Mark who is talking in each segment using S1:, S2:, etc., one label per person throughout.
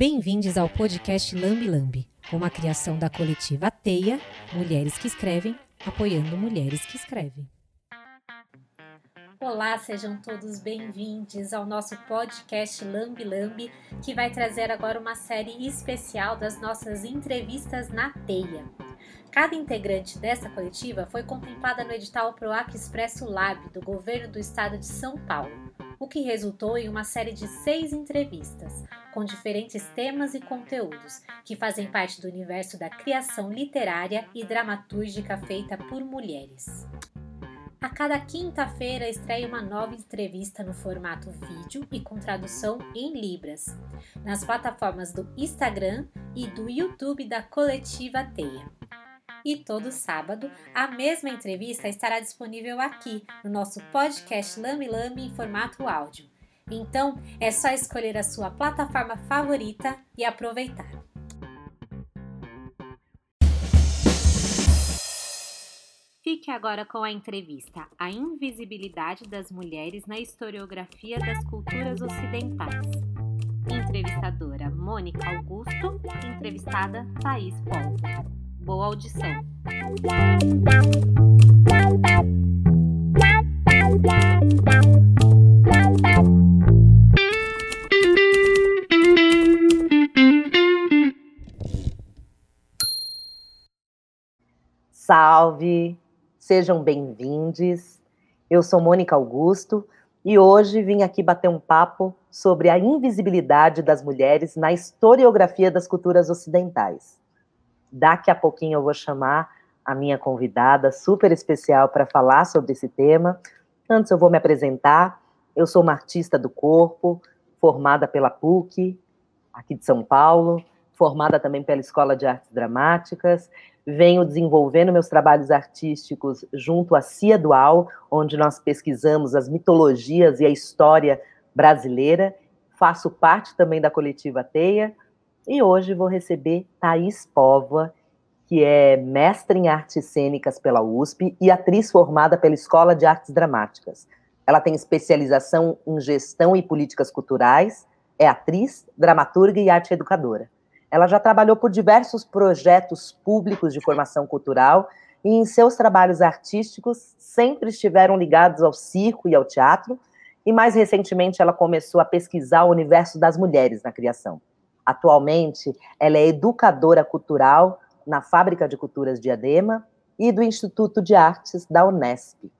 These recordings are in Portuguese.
S1: Bem-vindos ao podcast Lambi Lambi, uma criação da coletiva Teia, Mulheres que Escrevem, apoiando mulheres que escrevem. Olá, sejam todos bem-vindos ao nosso podcast Lambi Lambi, que vai trazer agora uma série especial das nossas entrevistas na Teia. Cada integrante dessa coletiva foi contemplada no edital PROAC Expresso Lab do governo do estado de São Paulo o que resultou em uma série de seis entrevistas, com diferentes temas e conteúdos, que fazem parte do universo da criação literária e dramatúrgica feita por mulheres. A cada quinta-feira estreia uma nova entrevista no formato vídeo e com tradução em Libras, nas plataformas do Instagram e do YouTube da Coletiva Teia e todo sábado a mesma entrevista estará disponível aqui no nosso podcast Lame Lame em formato áudio. Então é só escolher a sua plataforma favorita e aproveitar. Fique agora com a entrevista A Invisibilidade das Mulheres na Historiografia das Culturas Ocidentais. Entrevistadora Mônica Augusto, entrevistada Thaís Paul. Boa audição.
S2: Salve! Sejam bem-vindos. Eu sou Mônica Augusto e hoje vim aqui bater um papo sobre a invisibilidade das mulheres na historiografia das culturas ocidentais. Daqui a pouquinho eu vou chamar a minha convidada super especial para falar sobre esse tema. Antes eu vou me apresentar. Eu sou uma artista do corpo, formada pela PUC, aqui de São Paulo, formada também pela Escola de Artes Dramáticas. Venho desenvolvendo meus trabalhos artísticos junto à CIA Dual, onde nós pesquisamos as mitologias e a história brasileira. Faço parte também da coletiva Teia, e hoje vou receber Thaís Póvoa, que é mestre em artes cênicas pela USP e atriz formada pela Escola de Artes Dramáticas. Ela tem especialização em gestão e políticas culturais, é atriz, dramaturga e arte educadora. Ela já trabalhou por diversos projetos públicos de formação cultural e em seus trabalhos artísticos sempre estiveram ligados ao circo e ao teatro, e mais recentemente ela começou a pesquisar o universo das mulheres na criação. Atualmente, ela é educadora cultural na Fábrica de Culturas Diadema e do Instituto de Artes da Unesp.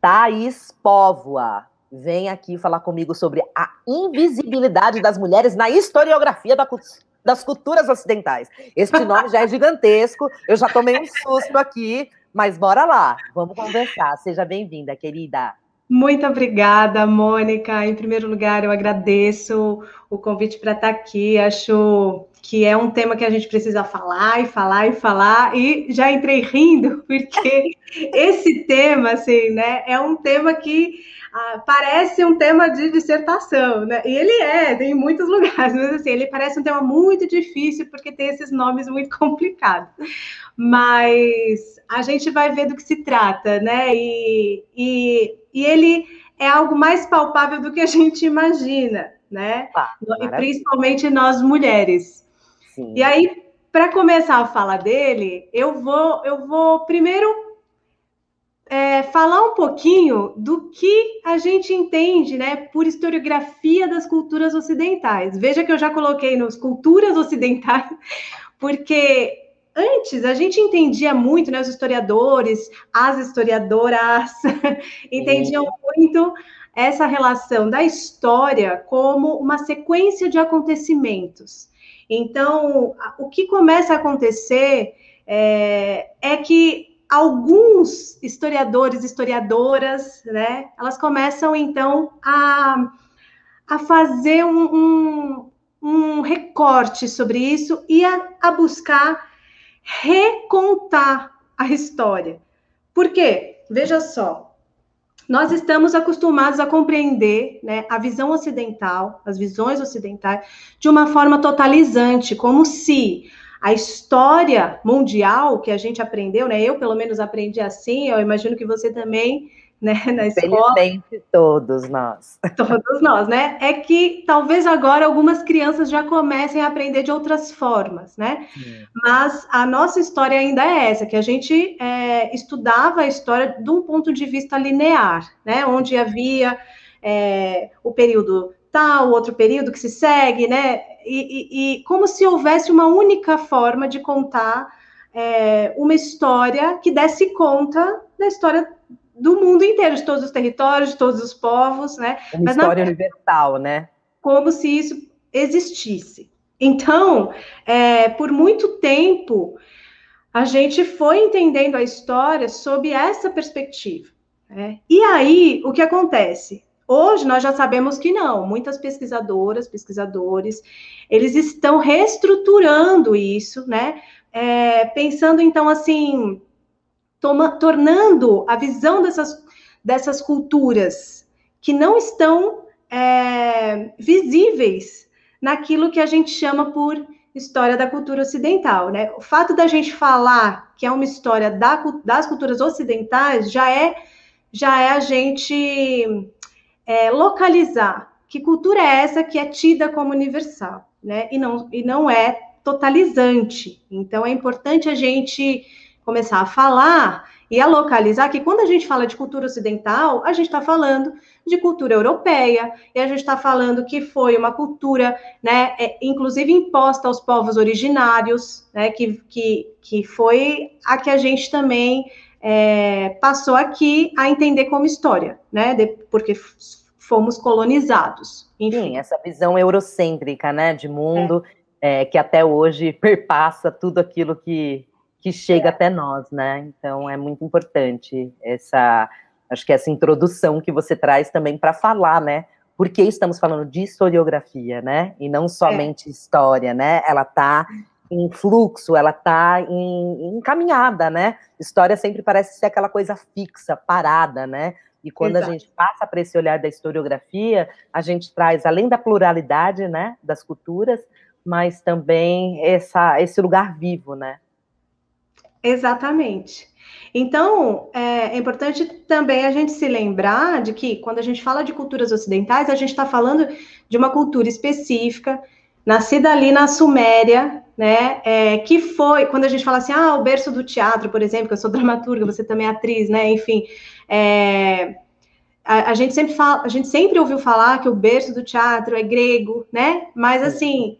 S2: Thaís Póvoa, vem aqui falar comigo sobre a invisibilidade das mulheres na historiografia da, das culturas ocidentais. Este nome já é gigantesco, eu já tomei um susto aqui, mas bora lá, vamos conversar. Seja bem-vinda, querida.
S3: Muito obrigada, Mônica. Em primeiro lugar, eu agradeço o convite para estar aqui. Acho que é um tema que a gente precisa falar e falar e falar. E já entrei rindo, porque esse tema, assim, né, é um tema que ah, parece um tema de dissertação, né? E ele é, tem em muitos lugares, mas assim, ele parece um tema muito difícil, porque tem esses nomes muito complicados. Mas a gente vai ver do que se trata, né? E, e e ele é algo mais palpável do que a gente imagina, né? Ah, e principalmente nós mulheres. Sim. E aí, para começar a falar dele, eu vou, eu vou primeiro é, falar um pouquinho do que a gente entende, né, por historiografia das culturas ocidentais. Veja que eu já coloquei nos culturas ocidentais, porque antes a gente entendia muito, né, os historiadores, as historiadoras entendiam muito essa relação da história como uma sequência de acontecimentos. Então, o que começa a acontecer é, é que alguns historiadores, historiadoras, né, elas começam então a, a fazer um, um, um recorte sobre isso e a, a buscar recontar a história. Por quê? Veja só, nós estamos acostumados a compreender né, a visão ocidental, as visões ocidentais, de uma forma totalizante, como se a história mundial que a gente aprendeu, né? Eu pelo menos aprendi assim, eu imagino que você também né, na escola.
S2: Felizmente, todos nós.
S3: Todos nós, né? É que talvez agora algumas crianças já comecem a aprender de outras formas, né? Sim. Mas a nossa história ainda é essa, que a gente é, estudava a história de um ponto de vista linear, né? Onde havia é, o período tal, outro período que se segue, né? E, e, e como se houvesse uma única forma de contar é, uma história que desse conta da história do mundo inteiro, de todos os territórios, de todos os povos, né?
S2: Uma Mas história universal, né?
S3: Como se isso existisse. Então, é, por muito tempo, a gente foi entendendo a história sob essa perspectiva. Né? E aí, o que acontece? Hoje nós já sabemos que não. Muitas pesquisadoras, pesquisadores, eles estão reestruturando isso, né? É, pensando então assim, toma, tornando a visão dessas, dessas culturas que não estão é, visíveis naquilo que a gente chama por história da cultura ocidental, né? O fato da gente falar que é uma história da, das culturas ocidentais já é já é a gente é, localizar que cultura é essa que é tida como universal, né? E não e não é totalizante. Então é importante a gente começar a falar e a localizar que quando a gente fala de cultura ocidental, a gente está falando de cultura europeia, e a gente está falando que foi uma cultura, né, é, inclusive imposta aos povos originários, né, que, que, que foi a que a gente também é, passou aqui a entender como história, né, de, porque fomos colonizados.
S2: Enfim. Sim, essa visão eurocêntrica, né, de mundo, é. É, que até hoje perpassa tudo aquilo que que chega é. até nós, né? Então é muito importante essa, acho que essa introdução que você traz também para falar, né? Porque estamos falando de historiografia, né? E não somente é. história, né? Ela está em fluxo, ela está em, encaminhada, né? História sempre parece ser aquela coisa fixa, parada, né? E quando Exato. a gente passa para esse olhar da historiografia, a gente traz, além da pluralidade, né, das culturas, mas também essa, esse lugar vivo, né?
S3: Exatamente. Então, é, é, importante também a gente se lembrar de que, quando a gente fala de culturas ocidentais, a gente está falando de uma cultura específica, nascida ali na Suméria, né? É, que foi, quando a gente fala assim, ah, o berço do teatro, por exemplo, que eu sou dramaturga, você também é atriz, né? Enfim, é, a, a, gente sempre fala, a gente sempre ouviu falar que o berço do teatro é grego, né? Mas assim,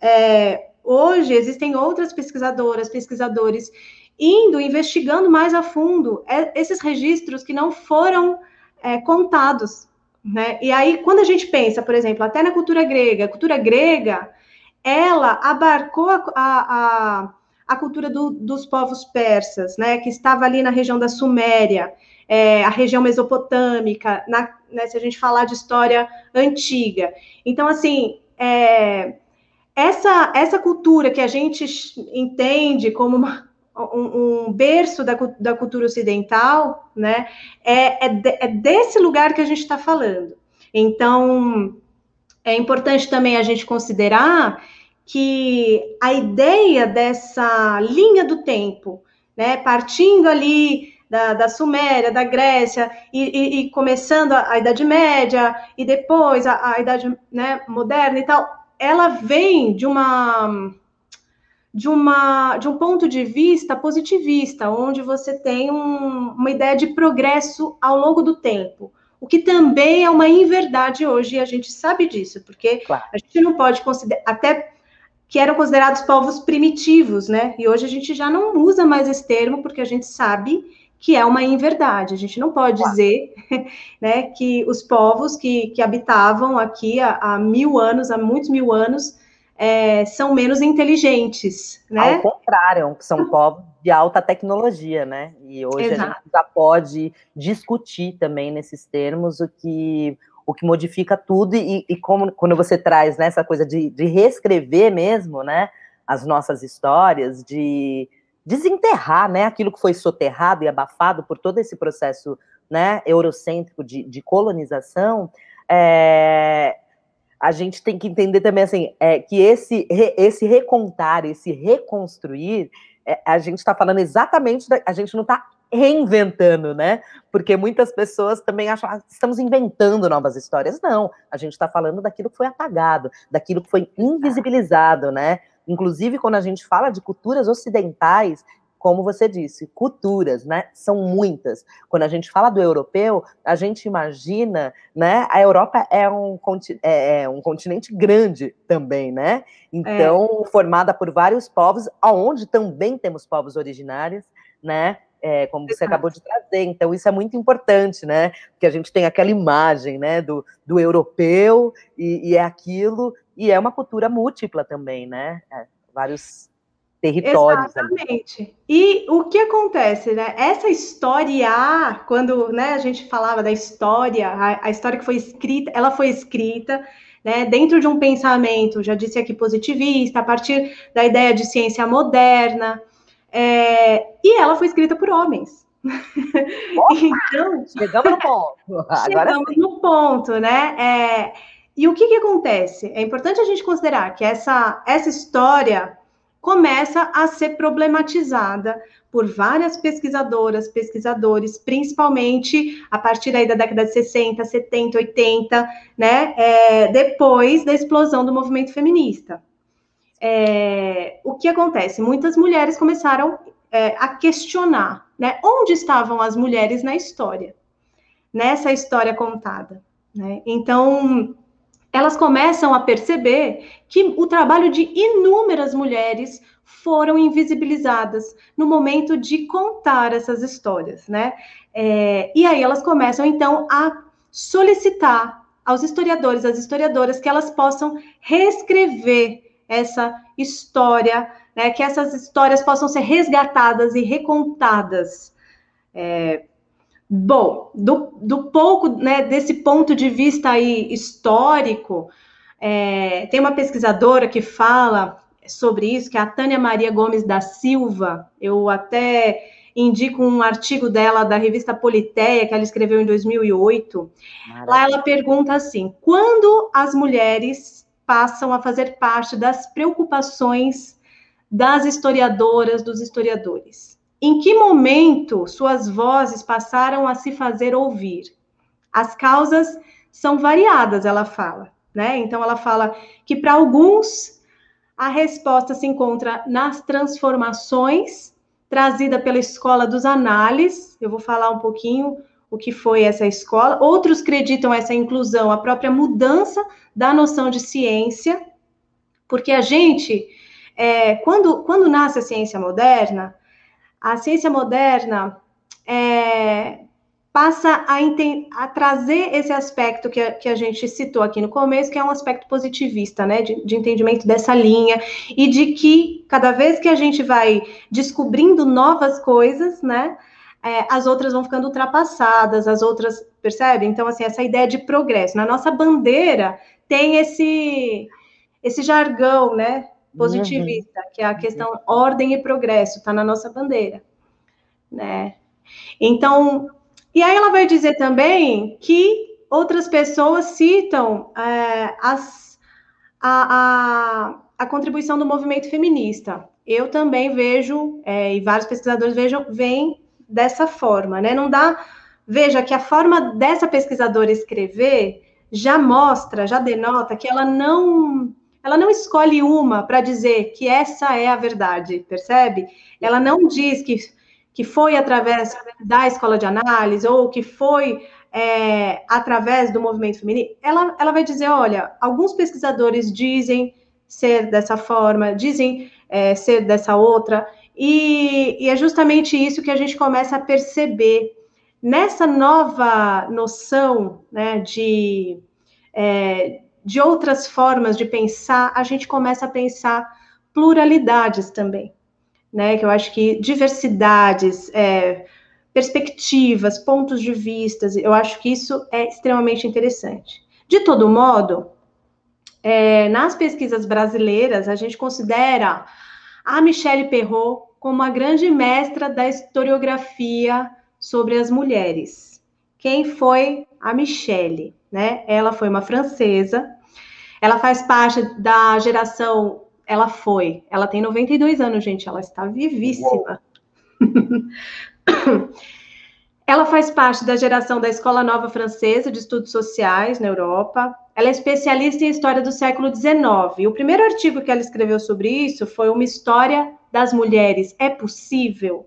S3: é, hoje existem outras pesquisadoras, pesquisadores indo, investigando mais a fundo é, esses registros que não foram é, contados. Né? E aí, quando a gente pensa, por exemplo, até na cultura grega, a cultura grega, ela abarcou a, a, a cultura do, dos povos persas, né, que estava ali na região da Suméria, é, a região mesopotâmica, na, né, se a gente falar de história antiga. Então, assim, é, essa, essa cultura que a gente entende como uma, um, um berço da, da, cultura ocidental, né? É, é, de, é desse lugar que a gente está falando. Então, é importante também a gente considerar que a ideia dessa linha do tempo, né, partindo ali da, da Suméria, da Grécia, e, e, e começando a, a, Idade Média, e depois a, a Idade né, Moderna e tal, ela vem de uma de, uma, de um ponto de vista positivista, onde você tem um, uma ideia de progresso ao longo do tempo. O que também é uma inverdade hoje, e a gente sabe disso, porque claro. a gente não pode considerar, até que eram considerados povos primitivos, né? E hoje a gente já não usa mais esse termo, porque a gente sabe que é uma inverdade. A gente não pode claro. dizer né, que os povos que, que habitavam aqui há, há mil anos, há muitos mil anos, é, são menos inteligentes, né?
S2: Ao contrário, são povos de alta tecnologia, né? E hoje Exato. a gente já pode discutir também nesses termos o que o que modifica tudo e, e como quando você traz né, essa coisa de, de reescrever mesmo, né? As nossas histórias, de desenterrar, né? Aquilo que foi soterrado e abafado por todo esse processo, né? Eurocêntrico de, de colonização. É, a gente tem que entender também assim é, que esse, esse recontar, esse reconstruir, é, a gente está falando exatamente, da, a gente não está reinventando, né? Porque muitas pessoas também acham que ah, estamos inventando novas histórias. Não, a gente está falando daquilo que foi apagado, daquilo que foi invisibilizado, né? Inclusive, quando a gente fala de culturas ocidentais, como você disse, culturas, né? São muitas. Quando a gente fala do europeu, a gente imagina, né? A Europa é um, é, é um continente grande também, né? Então, é. formada por vários povos, aonde também temos povos originários, né? É, como você acabou de trazer. Então, isso é muito importante, né? Porque a gente tem aquela imagem, né, do, do europeu e, e é aquilo, e é uma cultura múltipla também, né? É, vários territórios.
S3: Exatamente. Ali. E o que acontece, né? Essa história, quando né, a gente falava da história, a, a, história que foi escrita, ela foi escrita né, dentro de um pensamento, já disse aqui, positivista, a partir da ideia de ciência moderna, é, e ela foi escrita por homens.
S2: Opa, então, chegamos no ponto.
S3: Agora chegamos sim. no ponto, né? É, e o que, que acontece? É importante a gente considerar que essa, essa história começa a ser problematizada por várias pesquisadoras, pesquisadores, principalmente a partir aí da década de 60, 70, 80, né, é, depois da explosão do movimento feminista. É, o que acontece? Muitas mulheres começaram é, a questionar, né, onde estavam as mulheres na história, nessa história contada, né? Então, elas começam a perceber que o trabalho de inúmeras mulheres foram invisibilizadas no momento de contar essas histórias, né? É, e aí elas começam então a solicitar aos historiadores, às historiadoras, que elas possam reescrever essa história, né? Que essas histórias possam ser resgatadas e recontadas. É, Bom, do, do pouco, né, desse ponto de vista aí histórico, é, tem uma pesquisadora que fala sobre isso, que é a Tânia Maria Gomes da Silva. Eu até indico um artigo dela da revista Politeia, que ela escreveu em 2008. Maravilha. Lá ela pergunta assim: quando as mulheres passam a fazer parte das preocupações das historiadoras, dos historiadores? Em que momento suas vozes passaram a se fazer ouvir? As causas são variadas, ela fala, né? Então ela fala que para alguns a resposta se encontra nas transformações trazida pela escola dos análises. Eu vou falar um pouquinho o que foi essa escola. Outros acreditam essa inclusão, a própria mudança da noção de ciência, porque a gente, é, quando, quando nasce a ciência moderna, a ciência moderna é, passa a, a, trazer esse aspecto que a, que a, gente citou aqui no começo, que é um aspecto positivista, né, de, de, entendimento dessa linha, e de que cada vez que a gente vai descobrindo novas coisas, né, é, as outras vão ficando ultrapassadas, as outras, percebe? Então, assim, essa ideia de progresso. Na nossa bandeira tem esse, esse jargão, né, positivista, uhum. que é a questão ordem e progresso, está na nossa bandeira, né? Então, e aí ela vai dizer também que outras pessoas citam é, as, a, a, a, contribuição do movimento feminista. Eu também vejo, é, e vários pesquisadores vejam, veem dessa forma, né? Não dá. Veja que a forma dessa pesquisadora escrever já mostra, já denota que ela não ela não escolhe uma para dizer que essa é a verdade, percebe? Ela não diz que, que foi através da escola de análise ou que foi é, através do movimento feminino. Ela, ela vai dizer: olha, alguns pesquisadores dizem ser dessa forma, dizem é, ser dessa outra, e, e é justamente isso que a gente começa a perceber nessa nova noção né, de. É, de outras formas de pensar, a gente começa a pensar pluralidades também, né? Que eu acho que diversidades, é, perspectivas, pontos de vistas, eu acho que isso é extremamente interessante. De todo modo, é, nas pesquisas brasileiras, a gente considera a Michelle Perrault como a grande mestra da historiografia sobre as mulheres. Quem foi a Michelle? Né? Ela foi uma francesa ela faz parte da geração. Ela foi. Ela tem 92 anos, gente. Ela está vivíssima. Ela faz parte da geração da Escola Nova Francesa de Estudos Sociais na Europa. Ela é especialista em história do século XIX. O primeiro artigo que ela escreveu sobre isso foi Uma História das Mulheres. É possível?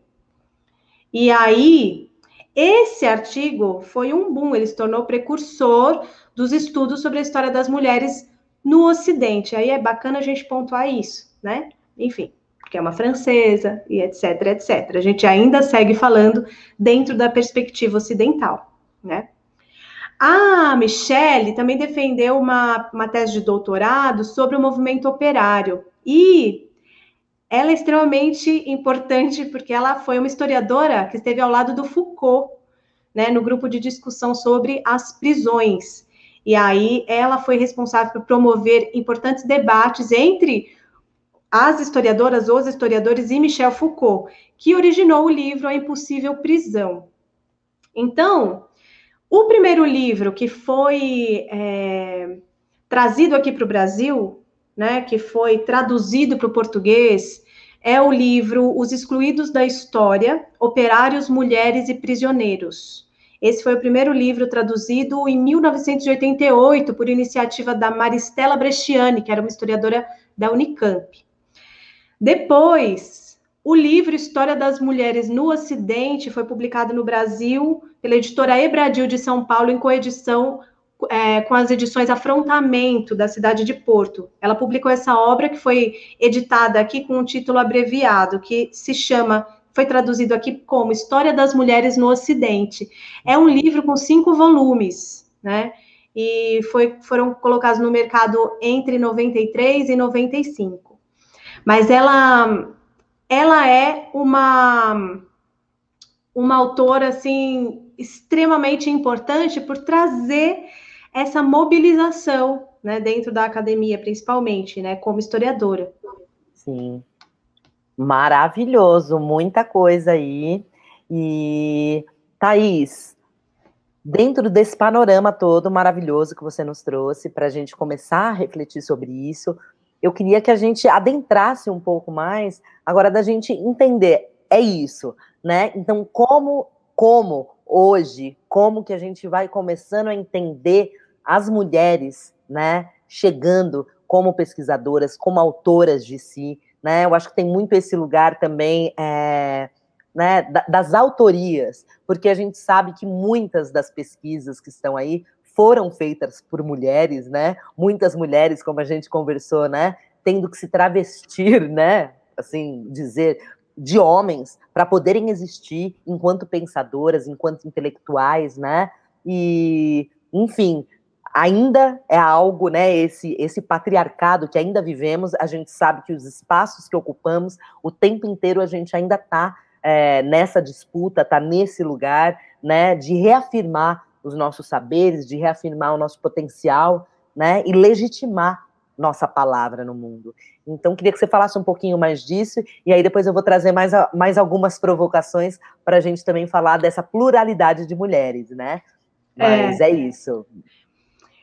S3: E aí, esse artigo foi um boom, ele se tornou precursor dos estudos sobre a história das mulheres no Ocidente. Aí é bacana a gente pontuar isso, né? Enfim que é uma francesa, e etc, etc. A gente ainda segue falando dentro da perspectiva ocidental, né? A Michelle também defendeu uma, uma tese de doutorado sobre o movimento operário, e ela é extremamente importante porque ela foi uma historiadora que esteve ao lado do Foucault, né, no grupo de discussão sobre as prisões. E aí ela foi responsável por promover importantes debates entre as historiadoras, os historiadores e Michel Foucault, que originou o livro A Impossível Prisão. Então, o primeiro livro que foi é, trazido aqui para o Brasil, né, que foi traduzido para o português, é o livro Os Excluídos da História, Operários, Mulheres e Prisioneiros. Esse foi o primeiro livro traduzido em 1988 por iniciativa da Maristela Bresciani, que era uma historiadora da Unicamp. Depois, o livro História das Mulheres no Ocidente foi publicado no Brasil pela editora Ebradil de São Paulo, em coedição é, com as edições Afrontamento, da cidade de Porto. Ela publicou essa obra que foi editada aqui com um título abreviado, que se chama, foi traduzido aqui como História das Mulheres no Ocidente. É um livro com cinco volumes, né? E foi, foram colocados no mercado entre 93 e 95. Mas ela, ela é uma, uma autora, assim, extremamente importante por trazer essa mobilização, né, dentro da academia, principalmente, né, como historiadora.
S2: Sim. Maravilhoso, muita coisa aí. E, Thaís, dentro desse panorama todo maravilhoso que você nos trouxe, para a gente começar a refletir sobre isso, eu queria que a gente adentrasse um pouco mais, agora da gente entender, é isso, né? Então, como, como hoje, como que a gente vai começando a entender as mulheres, né, chegando como pesquisadoras, como autoras de si, né? Eu acho que tem muito esse lugar também, é, né, das autorias, porque a gente sabe que muitas das pesquisas que estão aí foram feitas por mulheres, né? Muitas mulheres, como a gente conversou, né? Tendo que se travestir, né? Assim, dizer de homens para poderem existir enquanto pensadoras, enquanto intelectuais, né? E, enfim, ainda é algo, né? Esse esse patriarcado que ainda vivemos, a gente sabe que os espaços que ocupamos, o tempo inteiro a gente ainda está é, nessa disputa, está nesse lugar, né? De reafirmar os nossos saberes, de reafirmar o nosso potencial, né, e legitimar nossa palavra no mundo. Então, queria que você falasse um pouquinho mais disso, e aí depois eu vou trazer mais, mais algumas provocações para a gente também falar dessa pluralidade de mulheres, né? Mas é, é isso.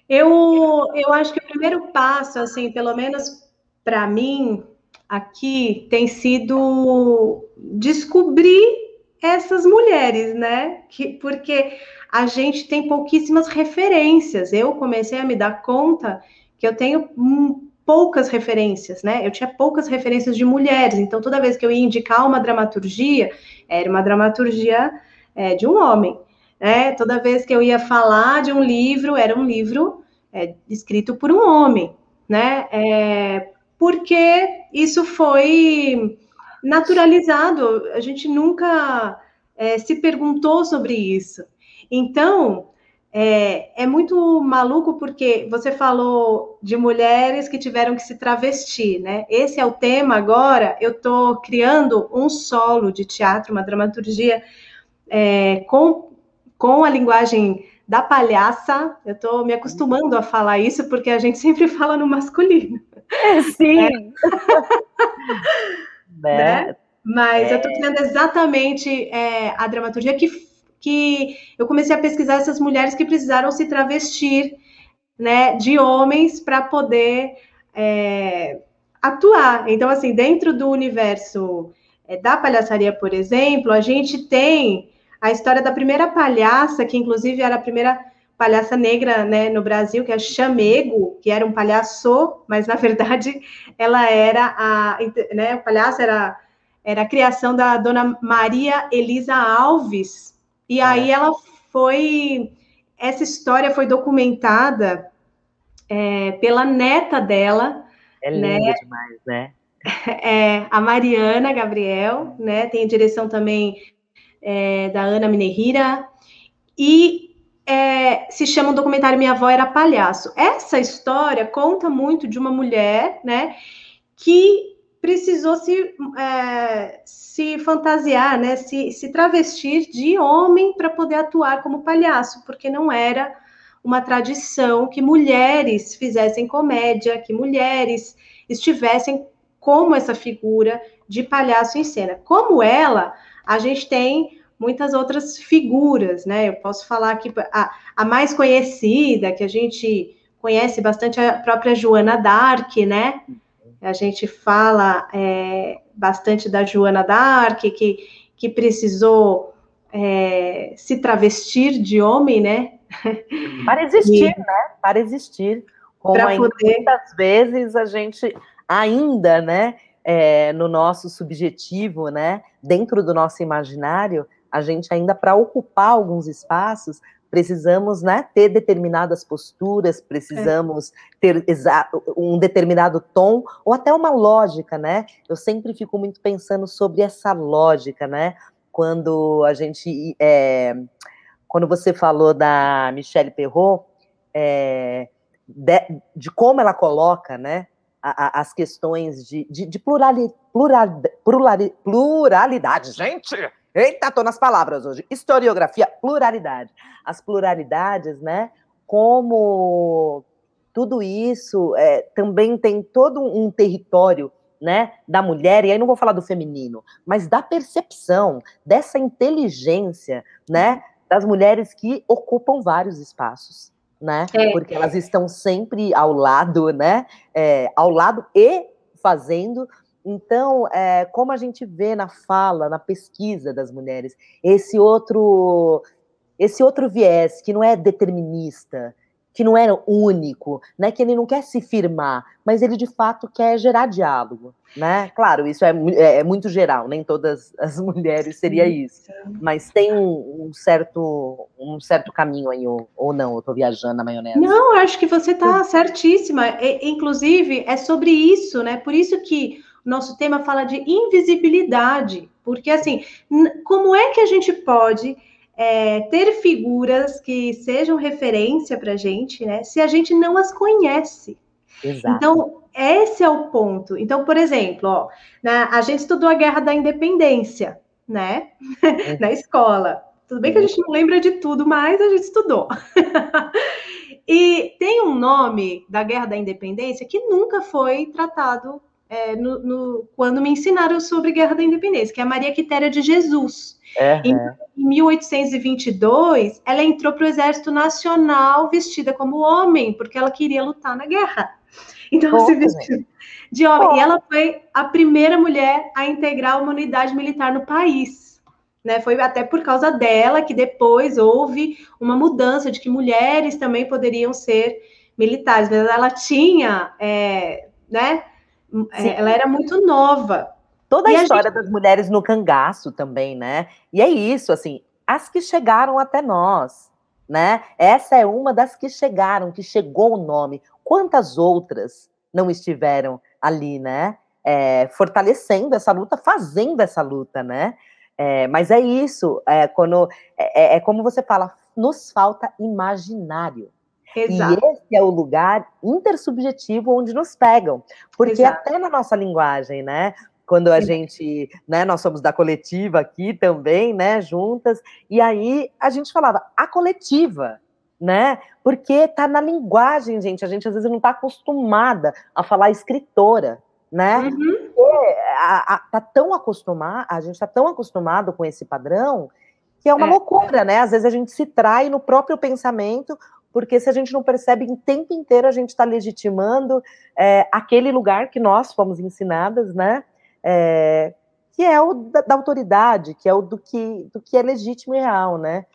S3: Eu, eu acho que o primeiro passo, assim, pelo menos para mim, aqui, tem sido descobrir essas mulheres, né? Que, porque a gente tem pouquíssimas referências. Eu comecei a me dar conta que eu tenho hum, poucas referências, né? Eu tinha poucas referências de mulheres, então toda vez que eu ia indicar uma dramaturgia, era uma dramaturgia é, de um homem, né? Toda vez que eu ia falar de um livro, era um livro é, escrito por um homem, né? É, porque isso foi naturalizado, a gente nunca é, se perguntou sobre isso. Então, é, é, muito maluco porque você falou de mulheres que tiveram que se travestir, né? Esse é o tema agora. Eu estou criando um solo de teatro, uma dramaturgia é, com, com a linguagem da palhaça. Eu estou me acostumando a falar isso porque a gente sempre fala no masculino.
S2: Sim. É.
S3: né? Mas eu estou criando exatamente é, a dramaturgia que que eu comecei a pesquisar essas mulheres que precisaram se travestir né, de homens para poder é, atuar. Então, assim, dentro do universo é, da palhaçaria, por exemplo, a gente tem a história da primeira palhaça, que inclusive era a primeira palhaça negra né, no Brasil, que é Chamego, que era um palhaço, mas na verdade ela era a, né, o palhaço era, era a criação da dona Maria Elisa Alves, e aí ela foi, essa história foi documentada é, pela neta dela,
S2: é linda né? demais, né?
S3: É, a Mariana Gabriel, né? Tem a direção também é, da Ana Minerira. E é, se chama o documentário Minha Avó Era Palhaço. Essa história conta muito de uma mulher, né? Que precisou se, é, se fantasiar, né? Se, se travestir de homem para poder atuar como palhaço, porque não era uma tradição que mulheres fizessem comédia, que mulheres estivessem como essa figura de palhaço em cena. Como ela, a gente tem muitas outras figuras, né? Eu posso falar aqui a, a mais conhecida, que a gente conhece bastante, a própria Joana Dark, né? A gente fala é, bastante da Joana Dark, que, que precisou é, se travestir de homem, né?
S2: Para existir, e, né? Para existir. Como poder... muitas vezes a gente ainda, né, é, no nosso subjetivo, né, dentro do nosso imaginário, a gente ainda para ocupar alguns espaços precisamos né, ter determinadas posturas, precisamos é. ter um determinado tom, ou até uma lógica, né? Eu sempre fico muito pensando sobre essa lógica, né? Quando a gente. É, quando você falou da Michelle Perrault, é, de, de, como ela coloca, né? A, as questões de, de, de plurali, plural, plurali, pluralidade. Gente, eita, tô nas palavras hoje. Historiografia, pluralidade. As pluralidades, né? Como tudo isso é, também tem todo um território né, da mulher, e aí não vou falar do feminino, mas da percepção, dessa inteligência, né, das mulheres que ocupam vários espaços né? É. Porque elas estão sempre ao lado, né? É, ao lado e fazendo. Então, é, como a gente vê na fala, na pesquisa das mulheres, esse outro, esse outro viés que não é determinista, que não é único, né? Que ele não quer se firmar, mas ele de fato quer gerar diálogo, né? Claro, isso é, é, é muito geral, nem todas as mulheres seria isso, mas tem um, um certo um certo caminho aí ou, ou não? Eu estou viajando na maionese?
S3: Não, acho que você está certíssima. E, inclusive é sobre isso, né? Por isso que nosso tema fala de invisibilidade, porque assim, como é que a gente pode é, ter figuras que sejam referência para a gente, né? Se a gente não as conhece. Exato. Então, esse é o ponto. Então, por exemplo, ó, né, a gente estudou a Guerra da Independência, né? Na escola. Tudo bem que a gente não lembra de tudo, mas a gente estudou. e tem um nome da Guerra da Independência que nunca foi tratado é, no, no, quando me ensinaram sobre Guerra da Independência, que é a Maria Quitéria de Jesus. Uhum. Em, em 1822, ela entrou para o Exército Nacional vestida como homem, porque ela queria lutar na guerra. Então, Como, se vestiu de homem. E ela foi a primeira mulher a integrar uma unidade militar no país. Né? Foi até por causa dela que depois houve uma mudança de que mulheres também poderiam ser militares. Mas ela tinha, é, né? É, ela era muito nova.
S2: Toda a, a história gente... das mulheres no cangaço também, né? E é isso, assim, as que chegaram até nós, né? Essa é uma das que chegaram, que chegou o nome. Quantas outras não estiveram ali, né? É, fortalecendo essa luta, fazendo essa luta, né? É, mas é isso, é, quando, é, é, é como você fala, nos falta imaginário. Exato. E esse é o lugar intersubjetivo onde nos pegam. Porque Exato. até na nossa linguagem, né? Quando a Sim. gente, né, nós somos da coletiva aqui também, né, juntas, e aí a gente falava, a coletiva, né? Porque tá na linguagem, gente. A gente às vezes não tá acostumada a falar escritora, né? Uhum. A, a, tá tão acostumado, a gente tá tão acostumado com esse padrão que é uma é. loucura, né? Às vezes a gente se trai no próprio pensamento porque se a gente não percebe em tempo inteiro, a gente está legitimando é, aquele lugar que nós fomos ensinadas, né? É, que é o da, da, autoridade, que é o do que, do que é legítimo e real, né?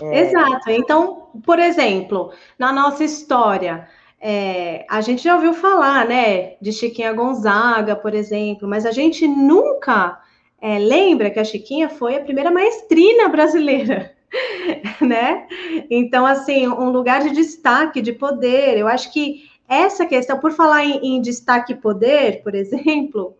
S3: É... Exato. Então, por exemplo, na nossa história, é, a gente já ouviu falar, né, de Chiquinha Gonzaga, por exemplo, mas a gente nunca é, lembra que a Chiquinha foi a primeira maestrina brasileira, né? Então, assim, um lugar de destaque, de poder. Eu acho que essa questão, por falar em, em destaque e poder, por exemplo,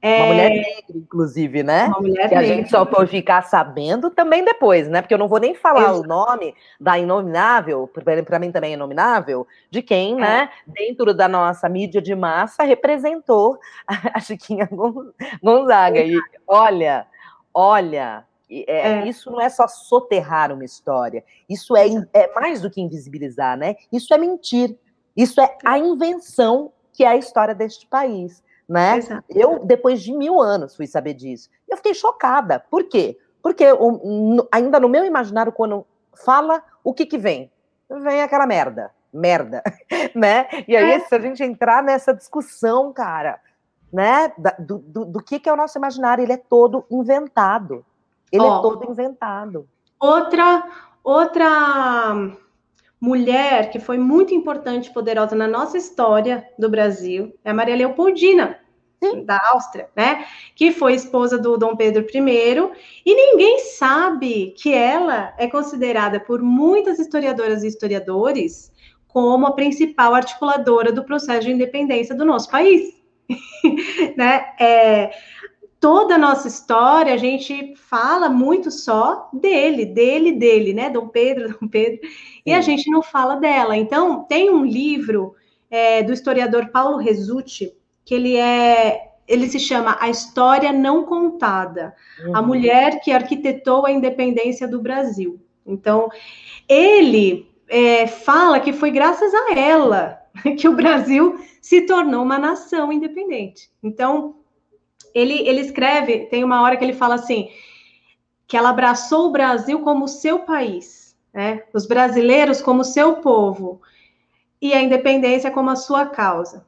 S2: é... Uma mulher negra, inclusive, né? Uma mulher que a gente só foi ficar sabendo também depois, né? Porque eu não vou nem falar Exato. o nome da inominável, para mim também é inominável, de quem, é. né, dentro da nossa mídia de massa, representou a Chiquinha Gonzaga. E olha, olha, é, é. Isso não é só soterrar uma história, isso é, é mais do que invisibilizar, né? Isso é mentir, isso é a invenção que é a história deste país né? Exato. Eu, depois de mil anos, fui saber disso. Eu fiquei chocada. Por quê? Porque ainda no meu imaginário, quando fala, o que que vem? Vem aquela merda. Merda, né? E aí, é. se a gente entrar nessa discussão, cara, né, do, do, do, que que é o nosso imaginário, ele é todo inventado. Ele é todo inventado.
S3: Outra, outra mulher que foi muito importante e poderosa na nossa história do Brasil é a Maria Leopoldina, da Áustria, né? Que foi esposa do Dom Pedro I, e ninguém sabe que ela é considerada por muitas historiadoras e historiadores como a principal articuladora do processo de independência do nosso país. né? É, toda a nossa história, a gente fala muito só dele, dele, dele, né? Dom Pedro, Dom Pedro, e a gente não fala dela. Então, tem um livro é, do historiador Paulo Resutti, que ele é. Ele se chama A História Não Contada, uhum. a mulher que arquitetou a independência do Brasil. Então, ele é, fala que foi graças a ela que o Brasil se tornou uma nação independente. Então, ele, ele escreve, tem uma hora que ele fala assim, que ela abraçou o Brasil como seu país, né? os brasileiros como seu povo, e a independência como a sua causa.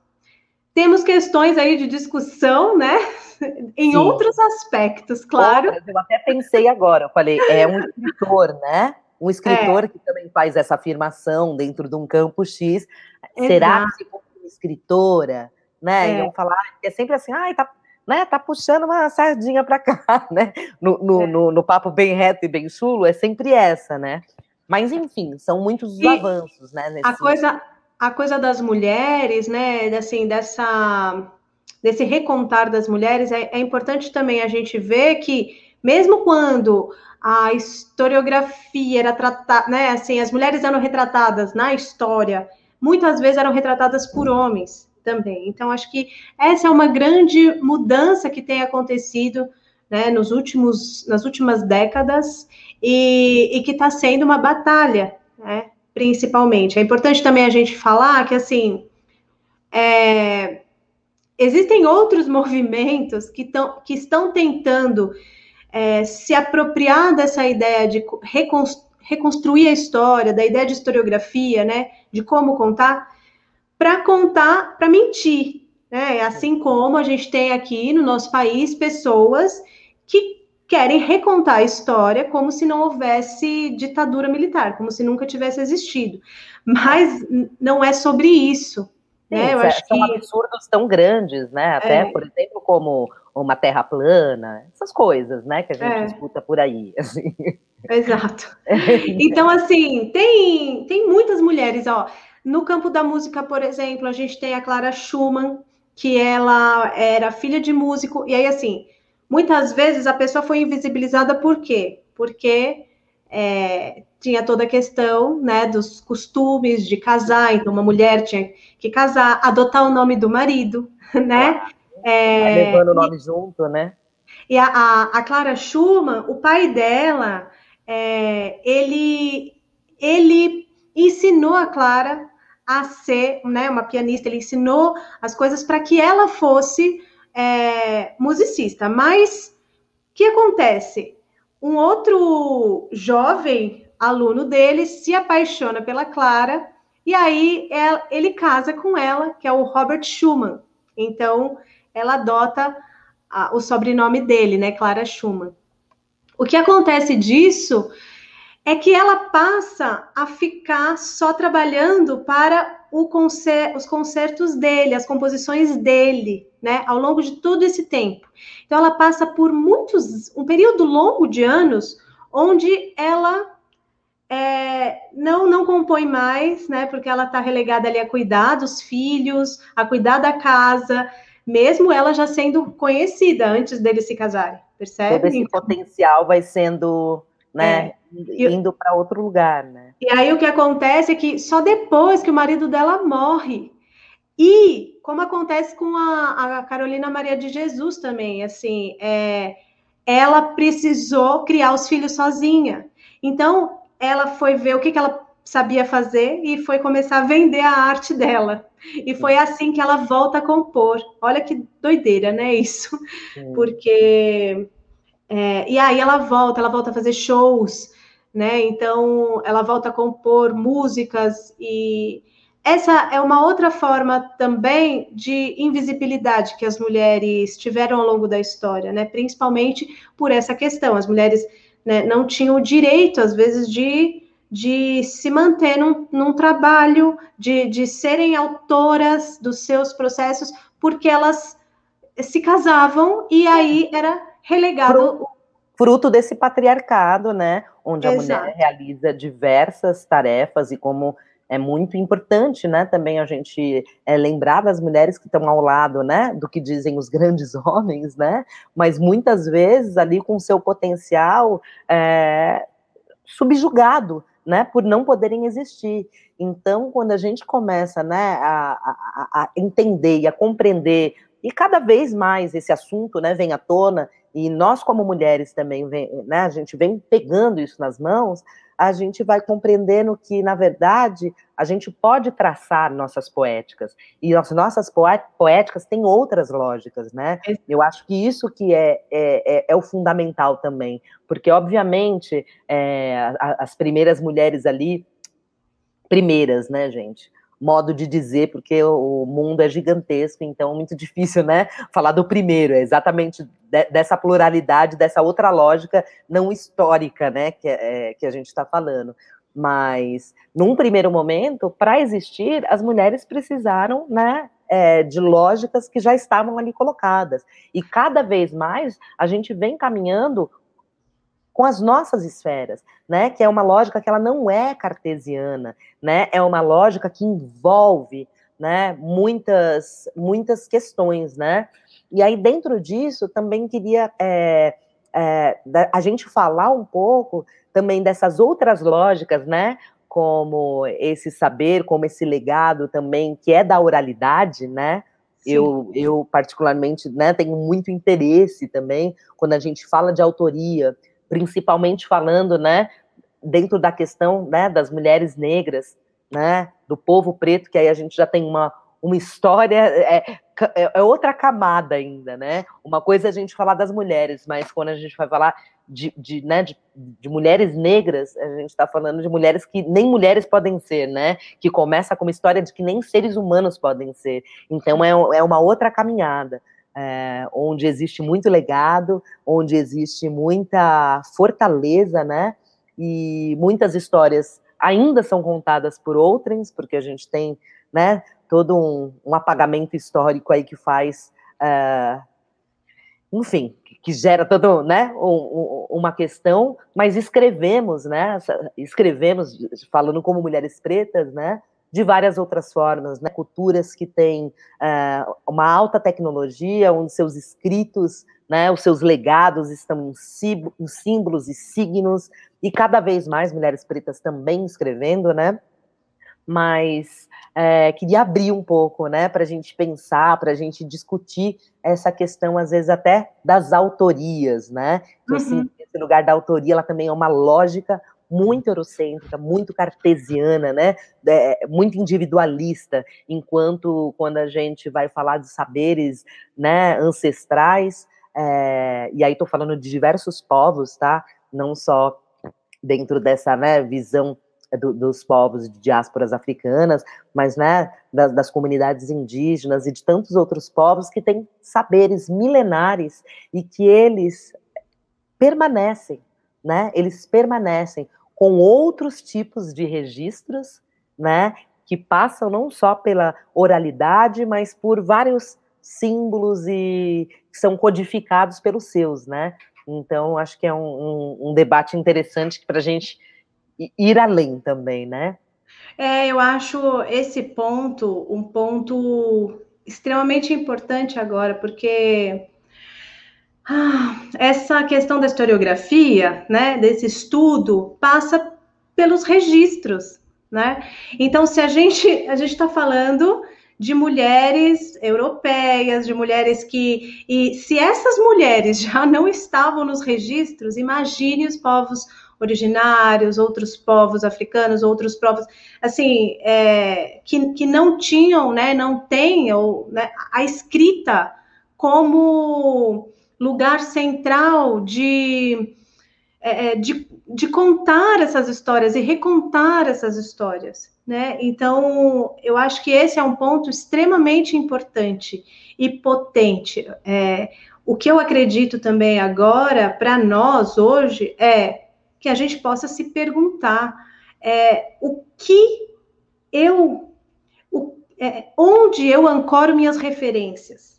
S3: Temos questões aí de discussão, né? em Sim. outros aspectos, claro.
S2: eu até pensei agora, eu falei, é um escritor, né? Um escritor é. que também faz essa afirmação dentro de um campo X. Exato. Será que se fosse uma escritora, né? É. Iam falar, é sempre assim, ai, tá né, tá puxando uma sardinha para cá, né? No, no, é. no, no, papo bem reto e bem chulo, é sempre essa, né? Mas, enfim, são muitos e avanços, né?
S3: Nesse... A, coisa, a coisa das mulheres, né, assim, dessa, desse recontar das mulheres, é, é importante também a gente ver que, mesmo quando a historiografia era tratada, né, assim, as mulheres eram retratadas na história, muitas vezes eram retratadas por homens, também. Então, acho que essa é uma grande mudança que tem acontecido né, nos últimos, nas últimas décadas e, e que está sendo uma batalha, né, principalmente. É importante também a gente falar que, assim, é, existem outros movimentos que, tão, que estão tentando é, se apropriar dessa ideia de reconstruir a história, da ideia de historiografia, né, de como contar, para contar, para mentir. Né? Assim como a gente tem aqui no nosso país pessoas que querem recontar a história como se não houvesse ditadura militar, como se nunca tivesse existido. Mas não é sobre isso. Sim, né? Eu
S2: acho são que... absurdos tão grandes, né? Até, é. por exemplo, como uma terra plana, essas coisas, né, que a gente é. escuta por aí. Assim.
S3: Exato. Então, assim, tem, tem muitas mulheres, ó. No campo da música, por exemplo, a gente tem a Clara Schumann, que ela era filha de músico, e aí, assim, muitas vezes a pessoa foi invisibilizada por quê? Porque é, tinha toda a questão né, dos costumes de casar, então uma mulher tinha que casar, adotar o nome do marido, né?
S2: É, levando o nome e, junto, né?
S3: E a, a, a, Clara Schumann, o pai dela, é, ele, ele ensinou a Clara a ser né, uma pianista, ele ensinou as coisas para que ela fosse é, musicista. Mas o que acontece? Um outro jovem aluno dele se apaixona pela Clara e aí ele casa com ela, que é o Robert Schumann. Então ela adota a, o sobrenome dele, né? Clara Schumann. O que acontece disso é que ela passa a ficar só trabalhando para concer os concertos dele, as composições dele, né, ao longo de todo esse tempo. Então ela passa por muitos, um período longo de anos, onde ela é, não não compõe mais, né, porque ela está relegada ali a cuidar dos filhos, a cuidar da casa, mesmo ela já sendo conhecida antes deles se casarem, percebe?
S2: Todo esse então, potencial vai sendo, né, é, indo para outro lugar, né?
S3: E aí o que acontece é que só depois que o marido dela morre, e como acontece com a, a Carolina Maria de Jesus também, assim, é, ela precisou criar os filhos sozinha. Então, ela foi ver o que, que ela sabia fazer e foi começar a vender a arte dela. E foi assim que ela volta a compor. Olha que doideira, né? Isso. Porque. É, e aí ela volta, ela volta a fazer shows, né? Então ela volta a compor músicas e essa é uma outra forma também de invisibilidade que as mulheres tiveram ao longo da história, né? Principalmente por essa questão. As mulheres né, não tinham o direito, às vezes, de de se manter num, num trabalho, de, de serem autoras dos seus processos, porque elas se casavam e aí era relegado.
S2: Fruto desse patriarcado, né? Onde Exato. a mulher realiza diversas tarefas e como é muito importante, né, também a gente é, lembrar das mulheres que estão ao lado, né, do que dizem os grandes homens, né, mas muitas vezes ali com seu potencial é, subjugado, né, por não poderem existir. Então, quando a gente começa, né, a, a, a, entender e a compreender, e cada vez mais esse assunto, né, vem à tona, e nós como mulheres também, vem, né, a gente vem pegando isso nas mãos, a gente vai compreendendo que, na verdade, a gente pode traçar nossas poéticas. E as nossas poéticas têm outras lógicas, né? Eu acho que isso que é, é, é, é o fundamental também. Porque, obviamente, é, as primeiras mulheres ali, primeiras, né, gente? Modo de dizer, porque o mundo é gigantesco, então é muito difícil, né, falar do primeiro, é exatamente de, dessa pluralidade, dessa outra lógica não histórica, né, que, é, que a gente está falando. Mas, num primeiro momento, para existir, as mulheres precisaram, né, é, de lógicas que já estavam ali colocadas. E cada vez mais a gente vem caminhando com as nossas esferas, né? Que é uma lógica que ela não é cartesiana, né? É uma lógica que envolve, né? Muitas, muitas questões, né? E aí dentro disso também queria é, é, a gente falar um pouco também dessas outras lógicas, né? Como esse saber, como esse legado também que é da oralidade, né? Eu, eu, particularmente, né, tenho muito interesse também quando a gente fala de autoria, principalmente falando, né, dentro da questão, né, das mulheres negras, né, do povo preto, que aí a gente já tem uma, uma história, é, é, é outra camada ainda, né, uma coisa é a gente falar das mulheres, mas quando a gente vai falar de, de, né, de, de mulheres negras, a gente está falando de mulheres que nem mulheres podem ser, né, que começa com uma história de que nem seres humanos podem ser, então é, é uma outra caminhada, é, onde existe muito legado, onde existe muita fortaleza, né? E muitas histórias ainda são contadas por outros, porque a gente tem, né, todo um, um apagamento histórico aí que faz, é, enfim, que gera todo, né, um, um, uma questão, mas escrevemos, né, escrevemos, falando como mulheres pretas, né, de várias outras formas, né? culturas que têm uh, uma alta tecnologia, onde seus escritos, né, os seus legados estão em, símbolos e signos, e cada vez mais mulheres pretas também escrevendo, né? Mas é, queria abrir um pouco, né, para a gente pensar, para a gente discutir essa questão, às vezes, até das autorias, né? Uhum. Esse, esse lugar da autoria, ela também é uma lógica muito eurocêntrica, muito cartesiana, né? É, muito individualista, enquanto quando a gente vai falar de saberes né, ancestrais, é, e aí estou falando de diversos povos, tá? Não só dentro dessa né, visão do, dos povos de diásporas africanas, mas né, das, das, comunidades indígenas e de tantos outros povos que têm saberes milenares e que eles permanecem, né? Eles permanecem com outros tipos de registros, né? Que passam não só pela oralidade, mas por vários símbolos e que são codificados pelos seus, né? Então, acho que é um, um, um debate interessante para a gente ir além também, né?
S3: É, eu acho esse ponto um ponto extremamente importante agora, porque ah, essa questão da historiografia, né, desse estudo, passa pelos registros, né? Então, se a gente a gente está falando de mulheres europeias, de mulheres que. E se essas mulheres já não estavam nos registros, imagine os povos originários, outros povos africanos, outros povos, assim, é, que, que não tinham, né, não têm ou, né, a escrita como lugar central de, é, é de, de contar essas histórias e recontar essas histórias né? Então, eu acho que esse é um ponto extremamente importante e potente. É, o que eu acredito também agora, para nós hoje, é que a gente possa se perguntar é, o que eu, o, é, onde eu ancoro minhas referências.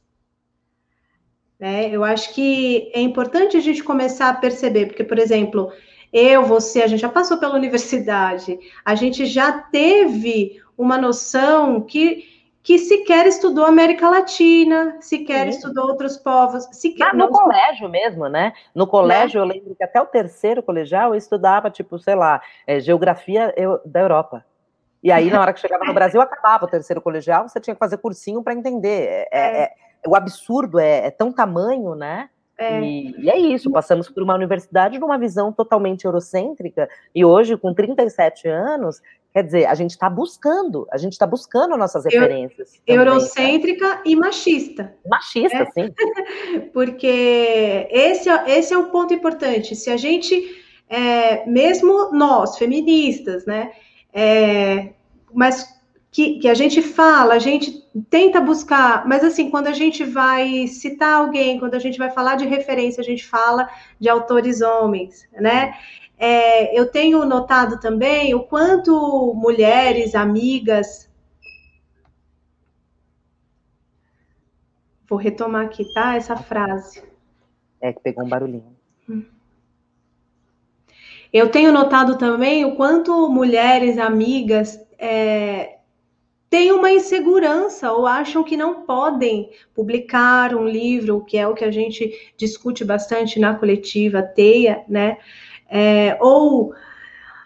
S3: Né? Eu acho que é importante a gente começar a perceber, porque, por exemplo, eu, você, a gente já passou pela universidade, a gente já teve uma noção que que sequer estudou América Latina, sequer Sim. estudou outros povos. Sequer,
S2: ah, no não... colégio mesmo, né? No colégio, né? eu lembro que até o terceiro colegial eu estudava, tipo, sei lá, é, geografia eu, da Europa. E aí, na hora que chegava no Brasil, acabava o terceiro colegial, você tinha que fazer cursinho para entender. É, é. O absurdo é, é tão tamanho, né? É. E, e, é isso, passamos por uma universidade numa visão totalmente eurocêntrica, e hoje, com 37 anos, quer dizer, a gente está buscando, a gente está buscando nossas referências.
S3: Também, né? eurocêntrica né? e machista.
S2: Machista, é. sim.
S3: Porque esse, é, esse é o ponto importante. Se a gente, é, mesmo nós, feministas, né, é, mas que, que a gente fala, a gente tenta buscar, mas assim, quando a gente vai citar alguém, quando a gente vai falar de referência, a gente fala de autores homens, né? É, eu tenho notado também o quanto mulheres, amigas. Vou retomar aqui, tá? Essa frase.
S2: É que pegou um barulhinho.
S3: Eu tenho notado também o quanto mulheres, amigas, é, têm uma insegurança ou acham que não podem publicar um livro, que é o que a gente discute bastante na coletiva Teia, né? É, ou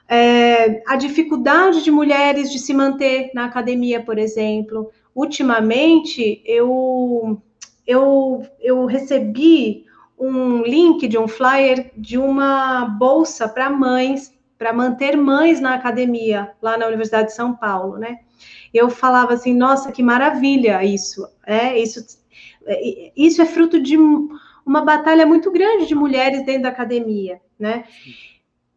S3: é, a dificuldade de mulheres de se manter na academia, por exemplo. Ultimamente, eu, eu, eu recebi um link de um flyer de uma bolsa para mães, para manter mães na academia, lá na Universidade de São Paulo, né? Eu falava assim, nossa, que maravilha isso, é, isso, é, isso é fruto de uma batalha muito grande de mulheres dentro da academia, né?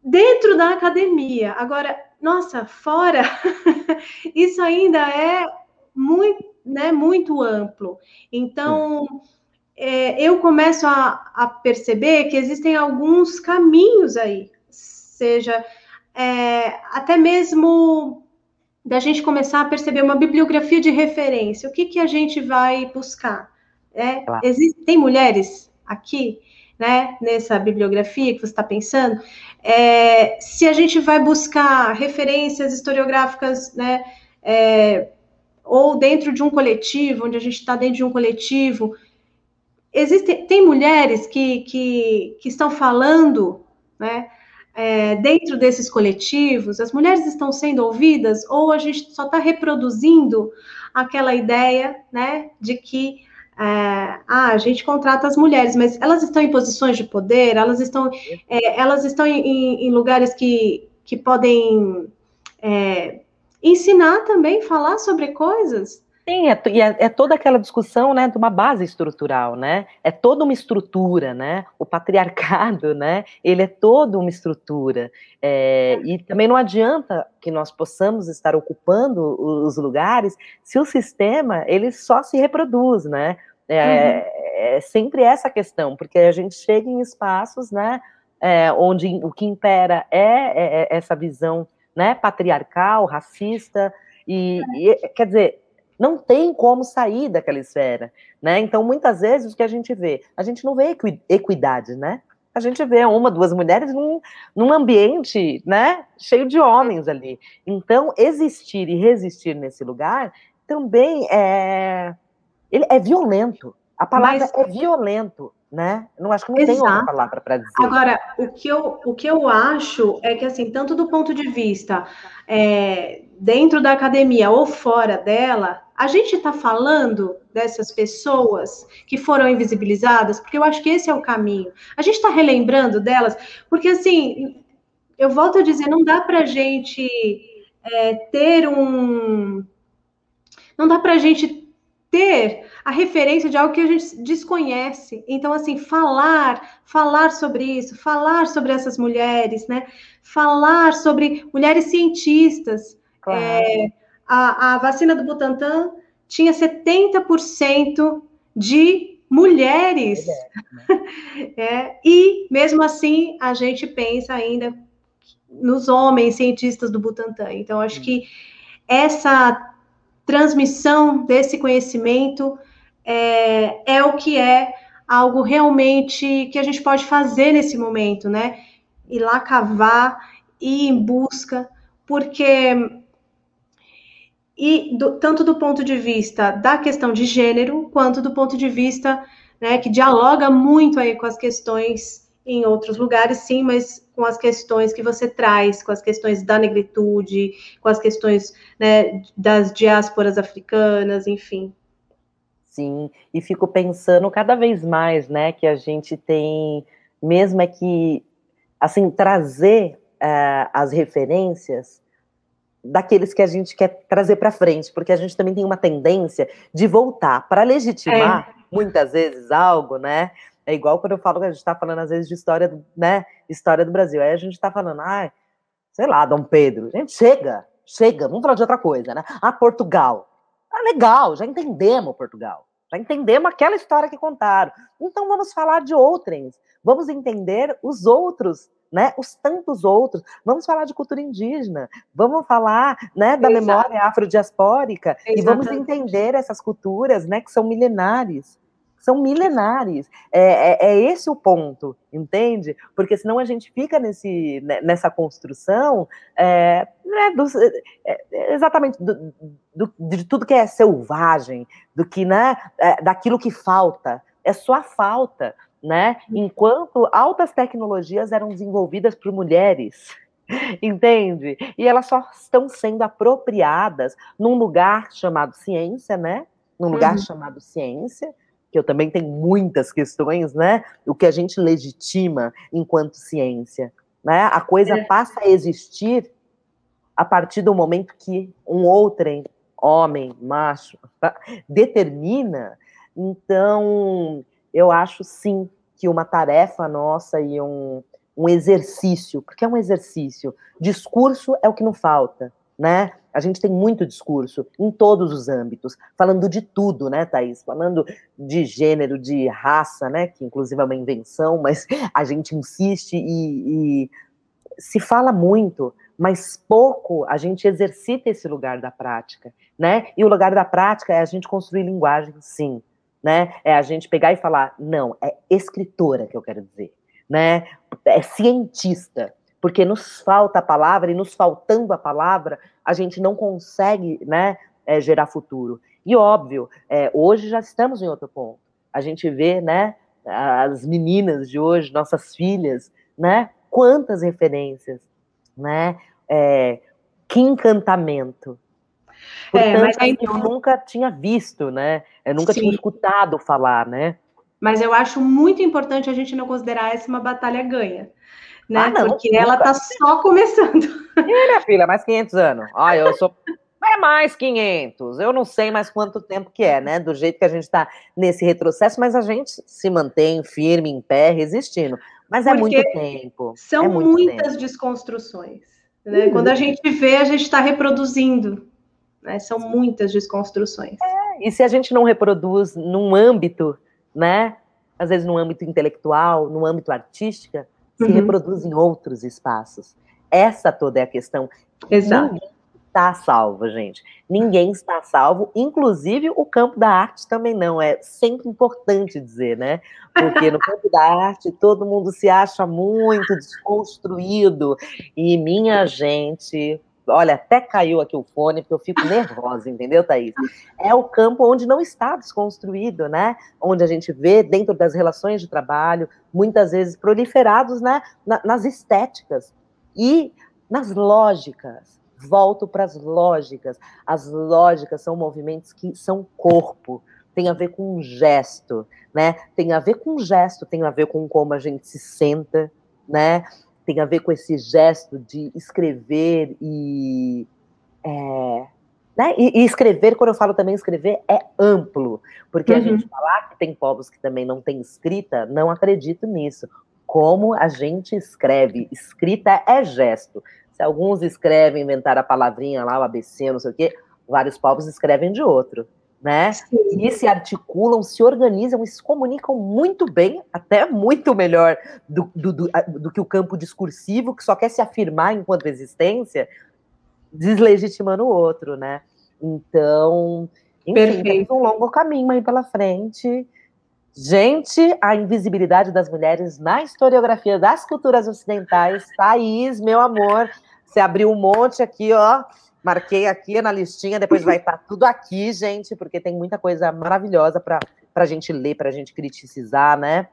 S3: Dentro da academia, agora, nossa, fora, isso ainda é muito, né, muito amplo. Então, é, eu começo a, a, perceber que existem alguns caminhos aí, seja é, até mesmo da gente começar a perceber uma bibliografia de referência. O que, que a gente vai buscar? É, claro. Existem mulheres aqui, né, nessa bibliografia que você está pensando? É, se a gente vai buscar referências historiográficas, né, é, ou dentro de um coletivo, onde a gente está dentro de um coletivo, existem tem mulheres que, que, que estão falando, né, é, dentro desses coletivos, as mulheres estão sendo ouvidas ou a gente só está reproduzindo aquela ideia, né, de que é, ah, a gente contrata as mulheres, mas elas estão em posições de poder, elas estão, é, elas estão em, em, lugares que, que podem é, ensinar também, falar sobre coisas,
S2: Sim, é, é, é, toda aquela discussão, né, de uma base estrutural, né? É toda uma estrutura, né? O patriarcado, né? Ele é toda uma estrutura. É, e também não adianta que nós possamos estar ocupando os lugares se o sistema ele só se reproduz, né? É, uhum. é sempre essa questão, porque a gente chega em espaços, né? É, onde o que impera é, é, é essa visão, né? Patriarcal, racista e, e quer dizer não tem como sair daquela esfera, né? Então, muitas vezes, o que a gente vê? A gente não vê equidade, né? A gente vê uma, duas mulheres num, num ambiente, né, cheio de homens ali. Então, existir e resistir nesse lugar também é, ele é violento. A palavra Mas... é violento, né? Não acho que não Exato. tem outra palavra para dizer.
S3: Agora, o que, eu, o que eu acho é que, assim, tanto do ponto de vista é, dentro da academia ou fora dela, a gente está falando dessas pessoas que foram invisibilizadas, porque eu acho que esse é o caminho. A gente está relembrando delas, porque assim, eu volto a dizer, não dá para a gente é, ter um. Não dá para a gente ter a referência de algo que a gente desconhece. Então, assim, falar, falar sobre isso, falar sobre essas mulheres, né? Falar sobre mulheres cientistas. Claro. É, a, a vacina do Butantan tinha 70% de mulheres. É, e, mesmo assim, a gente pensa ainda nos homens cientistas do Butantan. Então, acho que essa transmissão desse conhecimento é, é o que é algo realmente que a gente pode fazer nesse momento, né? Ir lá cavar, ir em busca, porque e do, tanto do ponto de vista da questão de gênero, quanto do ponto de vista né, que dialoga muito aí com as questões em outros lugares, sim, mas com as questões que você traz, com as questões da negritude, com as questões né, das diásporas africanas, enfim.
S2: Sim, e fico pensando cada vez mais, né, que a gente tem, mesmo é que, assim, trazer uh, as referências daqueles que a gente quer trazer para frente, porque a gente também tem uma tendência de voltar para legitimar é. muitas vezes algo, né? É igual quando eu falo que a gente está falando às vezes de história, do, né? História do Brasil. Aí a gente está falando, ah, sei lá, Dom Pedro. Gente, chega, chega, vamos falar de outra coisa, né? Ah, Portugal. Ah, legal, já entendemos Portugal. Já entendemos aquela história que contaram. Então vamos falar de outrens. Vamos entender os outros né, os tantos outros. Vamos falar de cultura indígena, vamos falar né, da Exato. memória afrodiaspórica Exatamente. e vamos entender essas culturas né, que são milenares. São milenares. É, é, é, esse o ponto, entende? Porque senão a gente fica nesse, né, nessa construção é, né, do, é, é, exatamente do, do, de tudo que é selvagem, do que, né, é, daquilo que falta. É só a falta né? Enquanto altas tecnologias eram desenvolvidas por mulheres, entende? E elas só estão sendo apropriadas num lugar chamado ciência, né? Num lugar uhum. chamado ciência, que eu também tenho muitas questões, né? O que a gente legitima enquanto ciência, né? A coisa é. passa a existir a partir do momento que um outrem, homem, macho, tá? determina. Então, eu acho sim que uma tarefa nossa e um, um exercício, porque é um exercício. Discurso é o que não falta, né? A gente tem muito discurso em todos os âmbitos, falando de tudo, né, Thaís? Falando de gênero, de raça, né? Que inclusive é uma invenção, mas a gente insiste e, e se fala muito, mas pouco a gente exercita esse lugar da prática, né? E o lugar da prática é a gente construir linguagem, sim né? É a gente pegar e falar, não, é escritora que eu quero dizer, né? É cientista, porque nos falta a palavra e nos faltando a palavra, a gente não consegue, né, é, gerar futuro. E óbvio, é, hoje já estamos em outro ponto. A gente vê, né, as meninas de hoje, nossas filhas, né? Quantas referências, né? É, que encantamento, Portanto, é, mas aí... eu nunca tinha visto, né? Eu nunca Sim. tinha escutado falar, né?
S3: Mas eu acho muito importante a gente não considerar essa uma batalha ganha. Né? Ah, não, Porque ela tá só começando.
S2: E minha filha, mais 500 anos. Ah, eu sou. É mais 500. Eu não sei mais quanto tempo que é, né? Do jeito que a gente está nesse retrocesso, mas a gente se mantém firme, em pé, resistindo. Mas é muito tempo.
S3: São
S2: é
S3: muito muitas tempo. desconstruções. Né? Uhum. Quando a gente vê, a gente está reproduzindo. Né? São muitas desconstruções.
S2: É, e se a gente não reproduz num âmbito, né? Às vezes no âmbito intelectual, no âmbito artístico, se uhum. reproduz em outros espaços. Essa toda é a questão.
S3: Exato.
S2: Ninguém está salvo, gente. Ninguém está salvo, inclusive o campo da arte também não. É sempre importante dizer, né? Porque no campo da arte todo mundo se acha muito desconstruído. E minha gente, olha, até caiu aqui o fone, porque eu fico nervosa, entendeu, Thaís? É o campo onde não está desconstruído, né? Onde a gente vê, dentro das relações de trabalho, muitas vezes proliferados né, nas estéticas e nas lógicas. Volto para as lógicas. As lógicas são movimentos que são corpo, tem a ver com um gesto, né? Tem a ver com um gesto, tem a ver com como a gente se senta, né? Tem a ver com esse gesto de escrever e. É, né? E, e, escrever, quando eu falo também escrever, é amplo, porque uhum. a gente falar que tem povos que também não têm escrita, não acredito nisso. Como a gente escreve, escrita é gesto. Se alguns escrevem, inventar a palavrinha lá, o ABC, não sei o quê, vários povos escrevem de outro né? Sim. E se articulam, se organizam e se comunicam muito bem, até muito melhor do, do, do, do, que o campo discursivo, que só quer se afirmar enquanto existência, deslegitimando o outro, né? Então, enfim, temos um longo caminho aí pela frente. Gente, a invisibilidade das mulheres na historiografia das culturas ocidentais. Thaís, meu amor, você abriu um monte aqui, ó Marquei aqui na listinha, depois vai estar tudo aqui, gente, porque tem muita coisa maravilhosa para a gente ler, para a gente criticizar, né?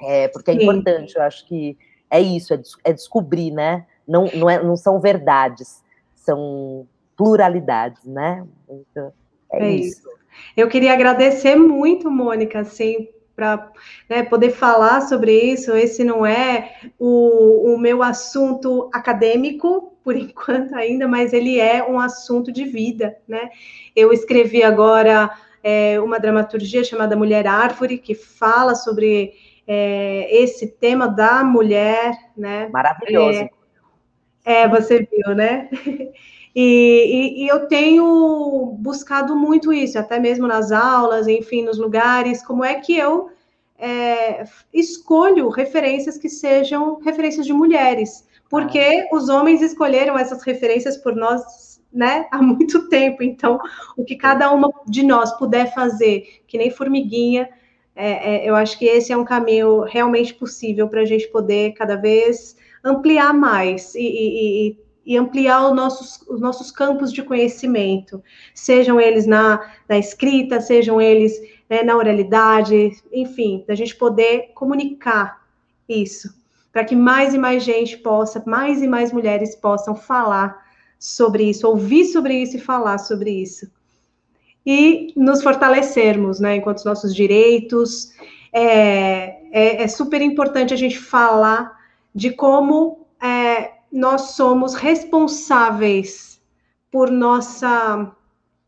S2: É, porque é Sim. importante, eu acho que é isso, é, é descobrir, né? Não, não, é, não são verdades, são pluralidades, né? Então, é, é isso. isso.
S3: Eu queria agradecer muito, Mônica, assim, para né, poder falar sobre isso. Esse não é o, o meu assunto acadêmico, por enquanto ainda, mas ele é um assunto de vida, né? Eu escrevi agora é, uma dramaturgia chamada Mulher Árvore, que fala sobre é, esse tema da mulher, né?
S2: Maravilhoso.
S3: É, é você viu, né? E, e, e, eu tenho buscado muito isso, até mesmo nas aulas, enfim, nos lugares, como é que eu é, escolho referências que sejam referências de mulheres, porque ah. os homens escolheram essas referências por nós, né, há muito tempo. Então, o que cada uma de nós puder fazer, que nem formiguinha, é, é, eu acho que esse é um caminho realmente possível para a gente poder cada vez ampliar mais e, e, e ampliar os nossos, os nossos campos de conhecimento, sejam eles na, na escrita, sejam eles né, na oralidade, enfim, da gente poder comunicar isso, para que mais e mais gente possa, mais e mais mulheres possam falar sobre isso, ouvir sobre isso e falar sobre isso. E nos fortalecermos, né, enquanto os nossos direitos. É, é, é super importante a gente falar de como nós somos responsáveis por nossa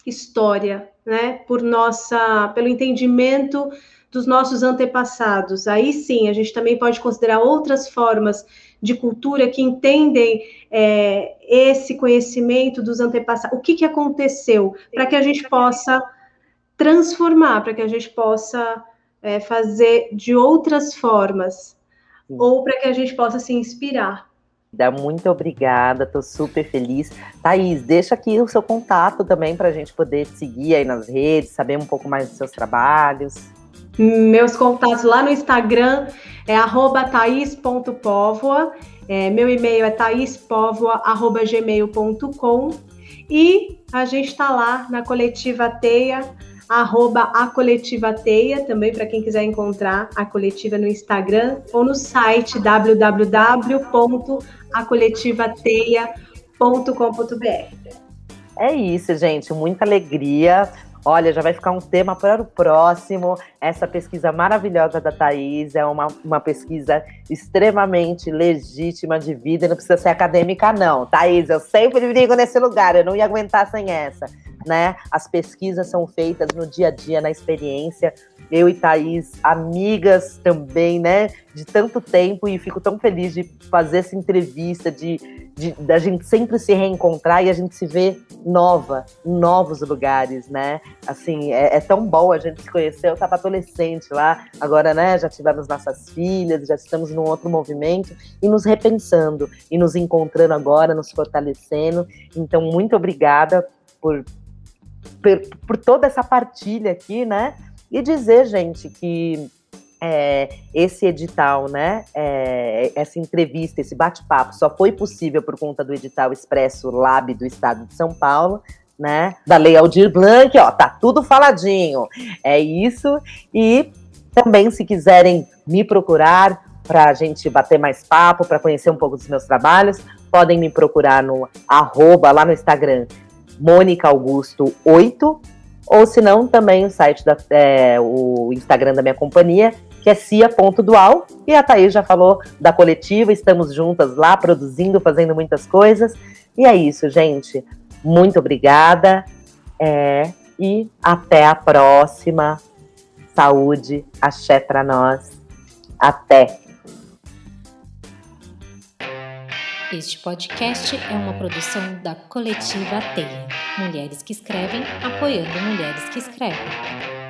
S3: história, né? Por nossa, pelo entendimento dos nossos antepassados. Aí sim, a gente também pode considerar outras formas de cultura que entendem é, esse conhecimento dos antepassados. O que, que aconteceu para que a gente possa transformar, para que a gente possa é, fazer de outras formas, ou para que a gente possa se inspirar.
S2: Muito obrigada, estou super feliz. Thaís, deixa aqui o seu contato também para a gente poder seguir aí nas redes, saber um pouco mais dos seus trabalhos.
S3: Meus contatos lá no Instagram é thaís.povoa, é, meu e-mail é thaispovoa.gmail.com e a gente está lá na coletiva Teia, arroba a coletiva Teia, também para quem quiser encontrar a coletiva no Instagram ou no site www.acoletivateia.com.br.
S2: É isso, gente, muita alegria. Olha, já vai ficar um tema para o próximo. Essa pesquisa maravilhosa da Thaís é uma, uma pesquisa extremamente legítima de vida, não precisa ser acadêmica, não. Thaís, eu sempre brigo nesse lugar, eu não ia aguentar sem essa. Né? As pesquisas são feitas no dia a dia, na experiência. Eu e Thaís, amigas também, né? De tanto tempo, e fico tão feliz de fazer essa entrevista, de da gente sempre se reencontrar e a gente se ver nova, em novos lugares, né? Assim, é, é, tão bom a gente se conhecer. Eu estava adolescente lá, agora, né, já tivemos nossas filhas, já estamos num outro movimento e nos repensando e nos encontrando agora, nos fortalecendo. Então, muito obrigada por, por, por toda essa partilha aqui, né? E dizer, gente, que é, esse edital, né, é, essa entrevista, esse bate-papo só foi possível por conta do edital Expresso Lab do Estado de São Paulo, né, da Lei Aldir Blanc, ó, tá tudo faladinho. É isso. E também, se quiserem me procurar para a gente bater mais papo, para conhecer um pouco dos meus trabalhos, podem me procurar no arroba lá no Instagram, Mônica Augusto 8, ou se não, também o site da é, o Instagram da minha companhia, que é cia.dual, e a Thaís já falou da coletiva, estamos juntas lá, produzindo, fazendo muitas coisas. E é isso, gente. Muito obrigada. É, e até a próxima. Saúde, axé para nós. Até!
S1: Este podcast é uma produção da coletiva Teia. Mulheres que escrevem, apoiando mulheres que escrevem.